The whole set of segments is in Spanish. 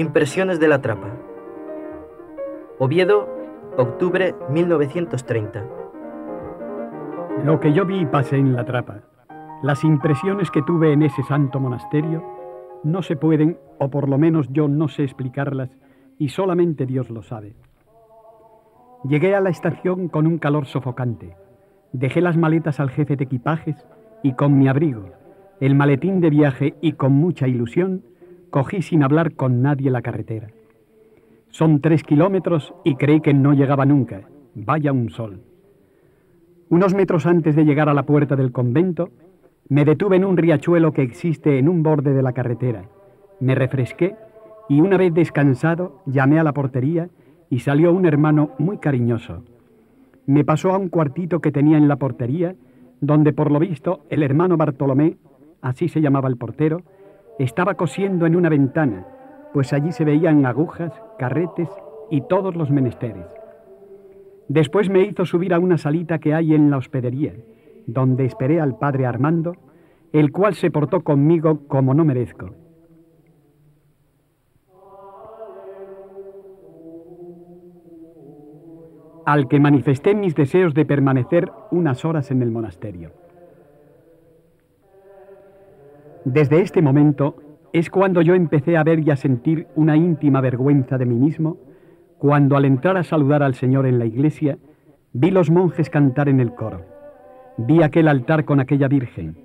Impresiones de la Trapa. Oviedo, octubre 1930. Lo que yo vi y pasé en la Trapa, las impresiones que tuve en ese santo monasterio, no se pueden, o por lo menos yo no sé explicarlas, y solamente Dios lo sabe. Llegué a la estación con un calor sofocante. Dejé las maletas al jefe de equipajes y con mi abrigo, el maletín de viaje y con mucha ilusión, cogí sin hablar con nadie la carretera. Son tres kilómetros y creí que no llegaba nunca. Vaya un sol. Unos metros antes de llegar a la puerta del convento, me detuve en un riachuelo que existe en un borde de la carretera. Me refresqué y una vez descansado llamé a la portería y salió un hermano muy cariñoso. Me pasó a un cuartito que tenía en la portería, donde por lo visto el hermano Bartolomé, así se llamaba el portero, estaba cosiendo en una ventana, pues allí se veían agujas, carretes y todos los menesteres. Después me hizo subir a una salita que hay en la hospedería, donde esperé al padre Armando, el cual se portó conmigo como no merezco. al que manifesté mis deseos de permanecer unas horas en el monasterio. Desde este momento es cuando yo empecé a ver y a sentir una íntima vergüenza de mí mismo, cuando al entrar a saludar al Señor en la iglesia, vi los monjes cantar en el coro, vi aquel altar con aquella Virgen,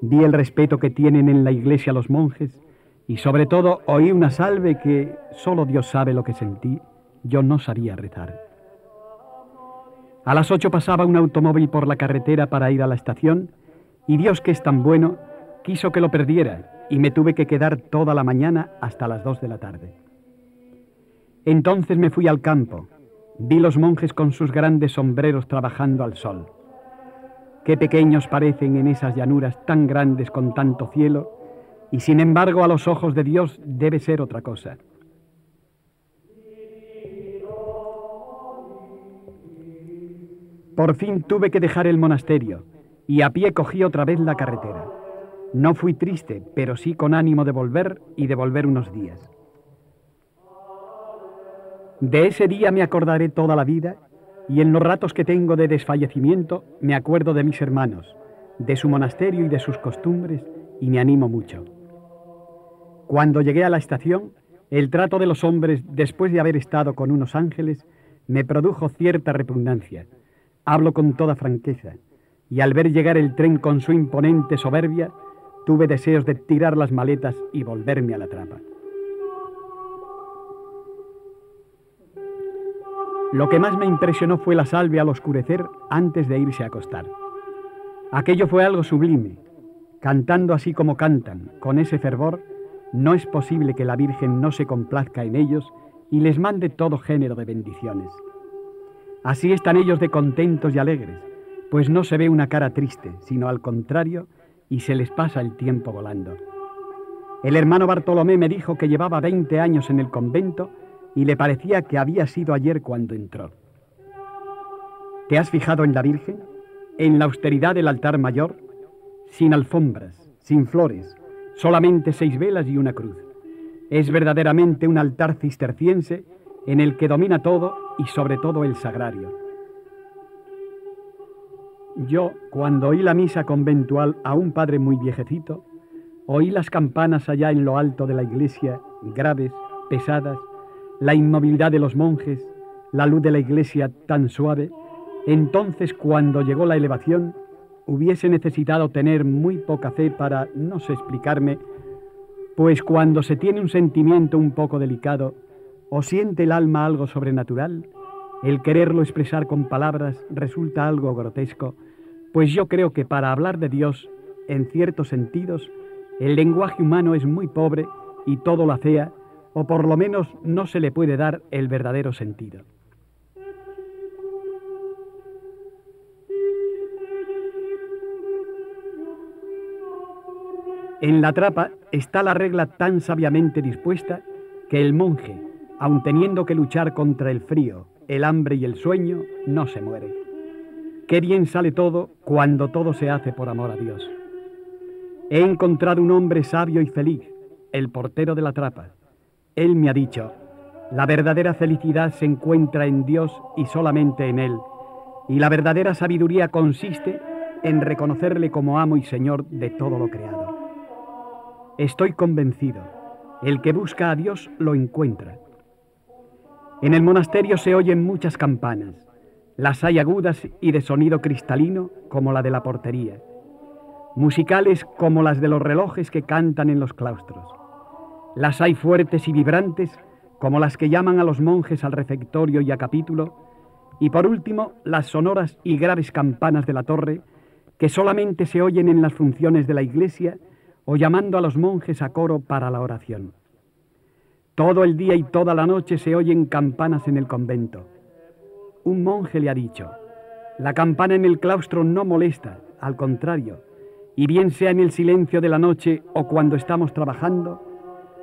vi el respeto que tienen en la iglesia los monjes y sobre todo oí una salve que solo Dios sabe lo que sentí, yo no sabía rezar. A las ocho pasaba un automóvil por la carretera para ir a la estación y Dios que es tan bueno quiso que lo perdiera y me tuve que quedar toda la mañana hasta las dos de la tarde. Entonces me fui al campo, vi los monjes con sus grandes sombreros trabajando al sol. Qué pequeños parecen en esas llanuras tan grandes con tanto cielo, y sin embargo a los ojos de Dios debe ser otra cosa. Por fin tuve que dejar el monasterio y a pie cogí otra vez la carretera. No fui triste, pero sí con ánimo de volver y de volver unos días. De ese día me acordaré toda la vida y en los ratos que tengo de desfallecimiento me acuerdo de mis hermanos, de su monasterio y de sus costumbres y me animo mucho. Cuando llegué a la estación, el trato de los hombres, después de haber estado con unos ángeles, me produjo cierta repugnancia. Hablo con toda franqueza, y al ver llegar el tren con su imponente soberbia, tuve deseos de tirar las maletas y volverme a la trapa. Lo que más me impresionó fue la salve al oscurecer antes de irse a acostar. Aquello fue algo sublime. Cantando así como cantan, con ese fervor, no es posible que la Virgen no se complazca en ellos y les mande todo género de bendiciones. Así están ellos de contentos y alegres, pues no se ve una cara triste, sino al contrario, y se les pasa el tiempo volando. El hermano Bartolomé me dijo que llevaba 20 años en el convento y le parecía que había sido ayer cuando entró. ¿Te has fijado en la Virgen? En la austeridad del altar mayor, sin alfombras, sin flores, solamente seis velas y una cruz. Es verdaderamente un altar cisterciense en el que domina todo y sobre todo el sagrario. Yo, cuando oí la misa conventual a un padre muy viejecito, oí las campanas allá en lo alto de la iglesia, graves, pesadas, la inmovilidad de los monjes, la luz de la iglesia tan suave, entonces cuando llegó la elevación, hubiese necesitado tener muy poca fe para, no sé explicarme, pues cuando se tiene un sentimiento un poco delicado, o siente el alma algo sobrenatural, el quererlo expresar con palabras resulta algo grotesco, pues yo creo que para hablar de Dios, en ciertos sentidos, el lenguaje humano es muy pobre y todo lo afea, o por lo menos no se le puede dar el verdadero sentido. En la trapa está la regla tan sabiamente dispuesta que el monje, aun teniendo que luchar contra el frío, el hambre y el sueño, no se muere. Qué bien sale todo cuando todo se hace por amor a Dios. He encontrado un hombre sabio y feliz, el portero de la trapa. Él me ha dicho, la verdadera felicidad se encuentra en Dios y solamente en Él, y la verdadera sabiduría consiste en reconocerle como amo y Señor de todo lo creado. Estoy convencido, el que busca a Dios lo encuentra. En el monasterio se oyen muchas campanas, las hay agudas y de sonido cristalino como la de la portería, musicales como las de los relojes que cantan en los claustros. Las hay fuertes y vibrantes como las que llaman a los monjes al refectorio y a capítulo, y por último las sonoras y graves campanas de la torre que solamente se oyen en las funciones de la iglesia o llamando a los monjes a coro para la oración. Todo el día y toda la noche se oyen campanas en el convento. Un monje le ha dicho, la campana en el claustro no molesta, al contrario, y bien sea en el silencio de la noche o cuando estamos trabajando,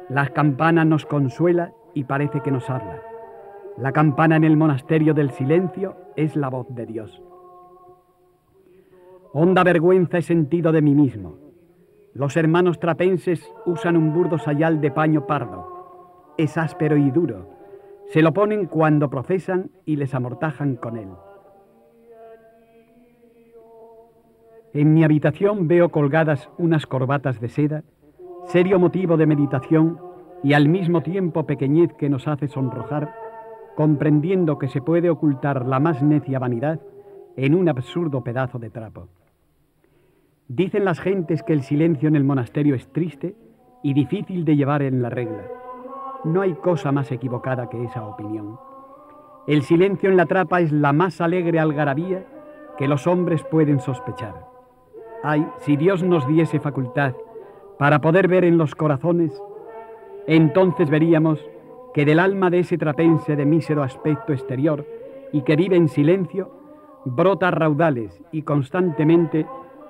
la campana nos consuela y parece que nos habla. La campana en el monasterio del silencio es la voz de Dios. Honda vergüenza he sentido de mí mismo. Los hermanos trapenses usan un burdo sayal de paño pardo. Es áspero y duro. Se lo ponen cuando profesan y les amortajan con él. En mi habitación veo colgadas unas corbatas de seda, serio motivo de meditación y al mismo tiempo pequeñez que nos hace sonrojar, comprendiendo que se puede ocultar la más necia vanidad en un absurdo pedazo de trapo. Dicen las gentes que el silencio en el monasterio es triste y difícil de llevar en la regla. No hay cosa más equivocada que esa opinión. El silencio en la trapa es la más alegre algarabía que los hombres pueden sospechar. Ay, si Dios nos diese facultad para poder ver en los corazones entonces veríamos que del alma de ese trapense de mísero aspecto exterior y que vive en silencio, brota raudales y constantemente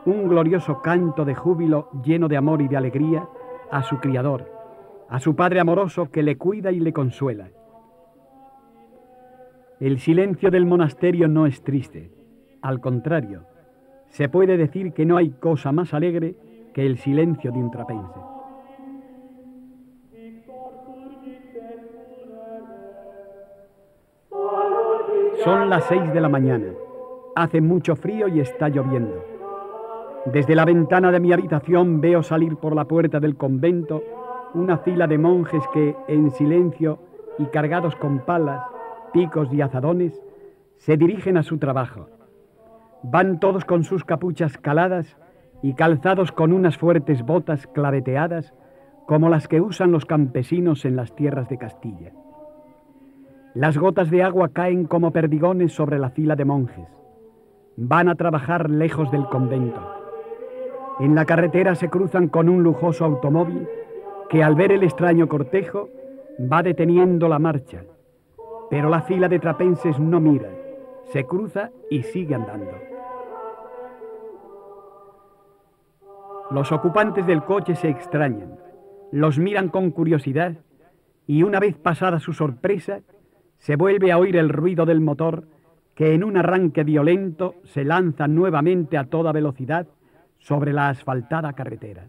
un glorioso canto de júbilo lleno de amor y de alegría a su Criador, a su Padre amoroso que le cuida y le consuela. El silencio del monasterio no es triste, al contrario, se puede decir que no hay cosa más alegre que el silencio de un trapense. Son las seis de la mañana. Hace mucho frío y está lloviendo. Desde la ventana de mi habitación veo salir por la puerta del convento una fila de monjes que, en silencio y cargados con palas, picos y azadones, se dirigen a su trabajo. Van todos con sus capuchas caladas y calzados con unas fuertes botas claveteadas como las que usan los campesinos en las tierras de Castilla. Las gotas de agua caen como perdigones sobre la fila de monjes. Van a trabajar lejos del convento. En la carretera se cruzan con un lujoso automóvil que al ver el extraño cortejo va deteniendo la marcha. Pero la fila de trapenses no mira, se cruza y sigue andando. Los ocupantes del coche se extrañan, los miran con curiosidad y una vez pasada su sorpresa, se vuelve a oír el ruido del motor que en un arranque violento se lanza nuevamente a toda velocidad sobre la asfaltada carretera.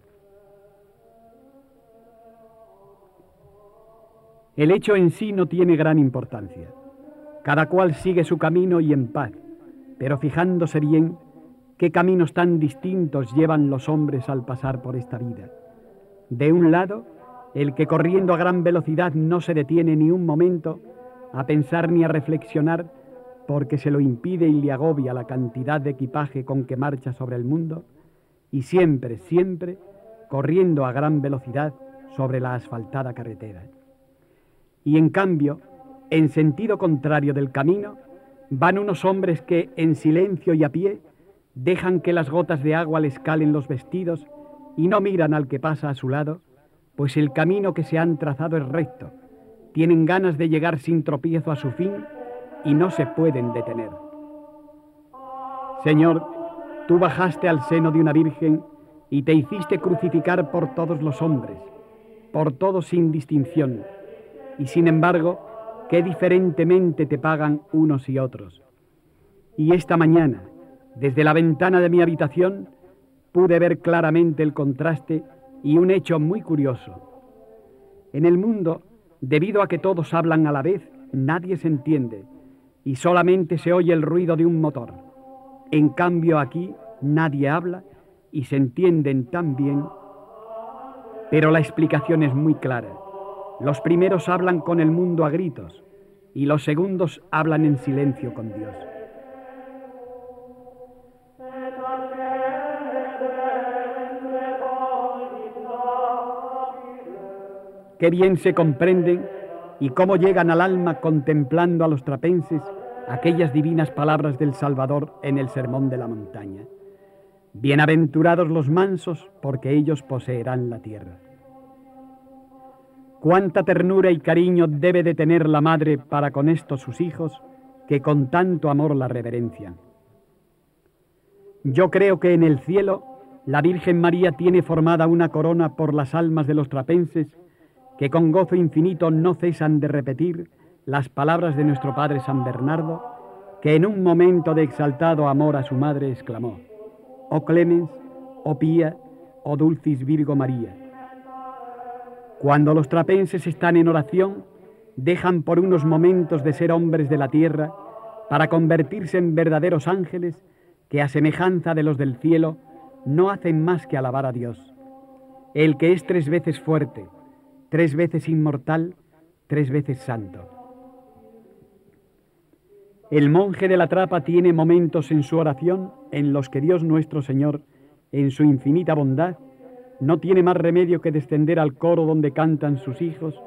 El hecho en sí no tiene gran importancia. Cada cual sigue su camino y en paz, pero fijándose bien qué caminos tan distintos llevan los hombres al pasar por esta vida. De un lado, el que corriendo a gran velocidad no se detiene ni un momento a pensar ni a reflexionar porque se lo impide y le agobia la cantidad de equipaje con que marcha sobre el mundo, y siempre, siempre corriendo a gran velocidad sobre la asfaltada carretera. Y en cambio, en sentido contrario del camino, van unos hombres que, en silencio y a pie, dejan que las gotas de agua les calen los vestidos y no miran al que pasa a su lado, pues el camino que se han trazado es recto tienen ganas de llegar sin tropiezo a su fin y no se pueden detener. Señor, tú bajaste al seno de una virgen y te hiciste crucificar por todos los hombres, por todos sin distinción, y sin embargo, qué diferentemente te pagan unos y otros. Y esta mañana, desde la ventana de mi habitación, pude ver claramente el contraste y un hecho muy curioso. En el mundo, debido a que todos hablan a la vez, nadie se entiende y solamente se oye el ruido de un motor. En cambio aquí nadie habla y se entienden tan bien. Pero la explicación es muy clara. Los primeros hablan con el mundo a gritos y los segundos hablan en silencio con Dios. Qué bien se comprenden y cómo llegan al alma contemplando a los trapenses aquellas divinas palabras del Salvador en el Sermón de la Montaña. Bienaventurados los mansos, porque ellos poseerán la tierra. Cuánta ternura y cariño debe de tener la madre para con estos sus hijos, que con tanto amor la reverencian. Yo creo que en el cielo la Virgen María tiene formada una corona por las almas de los trapenses que con gozo infinito no cesan de repetir las palabras de nuestro Padre San Bernardo, que en un momento de exaltado amor a su madre exclamó, Oh Clemens, oh Pía, oh Dulcis Virgo María. Cuando los trapenses están en oración, dejan por unos momentos de ser hombres de la tierra para convertirse en verdaderos ángeles que a semejanza de los del cielo no hacen más que alabar a Dios, el que es tres veces fuerte, tres veces inmortal, tres veces santo. El monje de la trapa tiene momentos en su oración en los que Dios nuestro Señor, en su infinita bondad, no tiene más remedio que descender al coro donde cantan sus hijos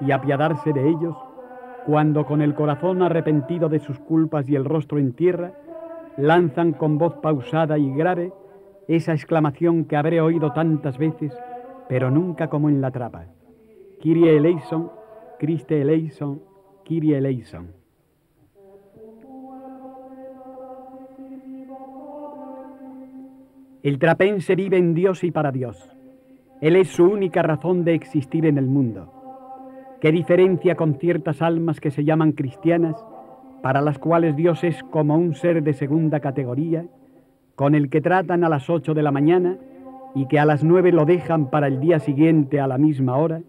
y apiadarse de ellos, cuando con el corazón arrepentido de sus culpas y el rostro en tierra, lanzan con voz pausada y grave esa exclamación que habré oído tantas veces, pero nunca como en la trapa. Kyrie eleison, Christe eleison, Kyrie eleison. El trapense vive en Dios y para Dios. Él es su única razón de existir en el mundo. ¿Qué diferencia con ciertas almas que se llaman cristianas, para las cuales Dios es como un ser de segunda categoría, con el que tratan a las ocho de la mañana y que a las nueve lo dejan para el día siguiente a la misma hora?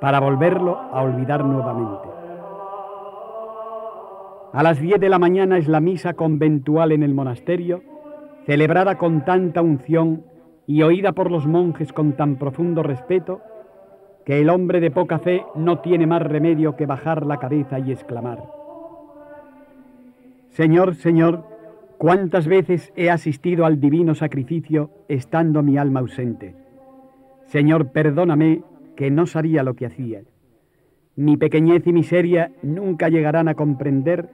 para volverlo a olvidar nuevamente. A las 10 de la mañana es la misa conventual en el monasterio, celebrada con tanta unción y oída por los monjes con tan profundo respeto, que el hombre de poca fe no tiene más remedio que bajar la cabeza y exclamar, Señor, Señor, cuántas veces he asistido al divino sacrificio estando mi alma ausente. Señor, perdóname que no sabía lo que hacía. Mi pequeñez y miseria nunca llegarán a comprender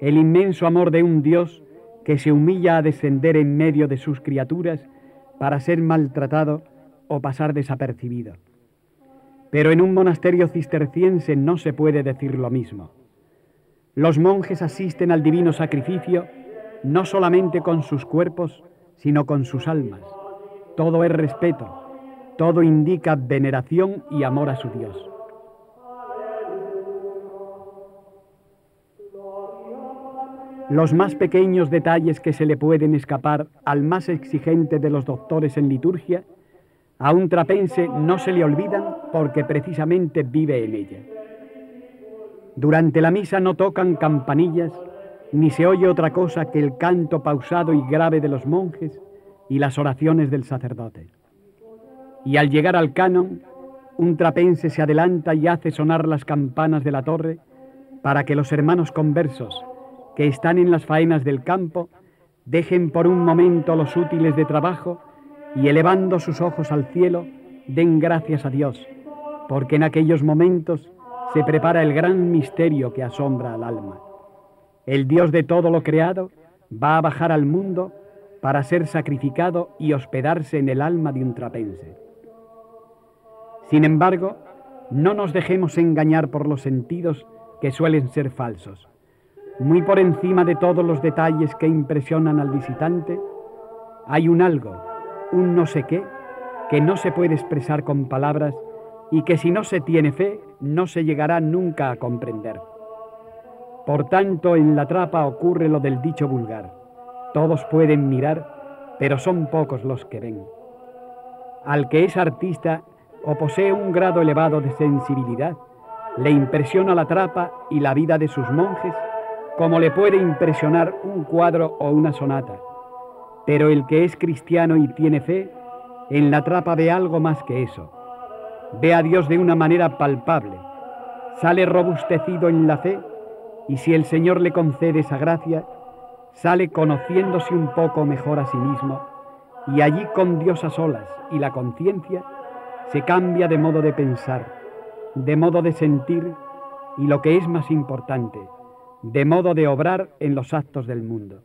el inmenso amor de un Dios que se humilla a descender en medio de sus criaturas para ser maltratado o pasar desapercibido. Pero en un monasterio cisterciense no se puede decir lo mismo. Los monjes asisten al divino sacrificio no solamente con sus cuerpos, sino con sus almas. Todo es respeto, todo indica veneración y amor a su Dios. Los más pequeños detalles que se le pueden escapar al más exigente de los doctores en liturgia, a un trapense no se le olvidan porque precisamente vive en ella. Durante la misa no tocan campanillas, ni se oye otra cosa que el canto pausado y grave de los monjes y las oraciones del sacerdote y al llegar al canon, un trapense se adelanta y hace sonar las campanas de la torre para que los hermanos conversos que están en las faenas del campo dejen por un momento los útiles de trabajo y elevando sus ojos al cielo den gracias a Dios, porque en aquellos momentos se prepara el gran misterio que asombra al alma. El Dios de todo lo creado va a bajar al mundo para ser sacrificado y hospedarse en el alma de un trapense. Sin embargo, no nos dejemos engañar por los sentidos que suelen ser falsos. Muy por encima de todos los detalles que impresionan al visitante, hay un algo, un no sé qué, que no se puede expresar con palabras y que si no se tiene fe no se llegará nunca a comprender. Por tanto, en la trapa ocurre lo del dicho vulgar. Todos pueden mirar, pero son pocos los que ven. Al que es artista o posee un grado elevado de sensibilidad, Le impresiona la trapa y la vida de sus monjes como le puede impresionar un cuadro o una sonata. Pero el que es cristiano y tiene fe, en la trapa ve algo más que eso. Ve a Dios de una manera palpable, sale robustecido en la fe y si el Señor le concede esa gracia, sale conociéndose un poco mejor a sí mismo y allí con Dios a solas y la conciencia se cambia de modo de pensar, de modo de sentir y lo que es más importante, de modo de obrar en los actos del mundo.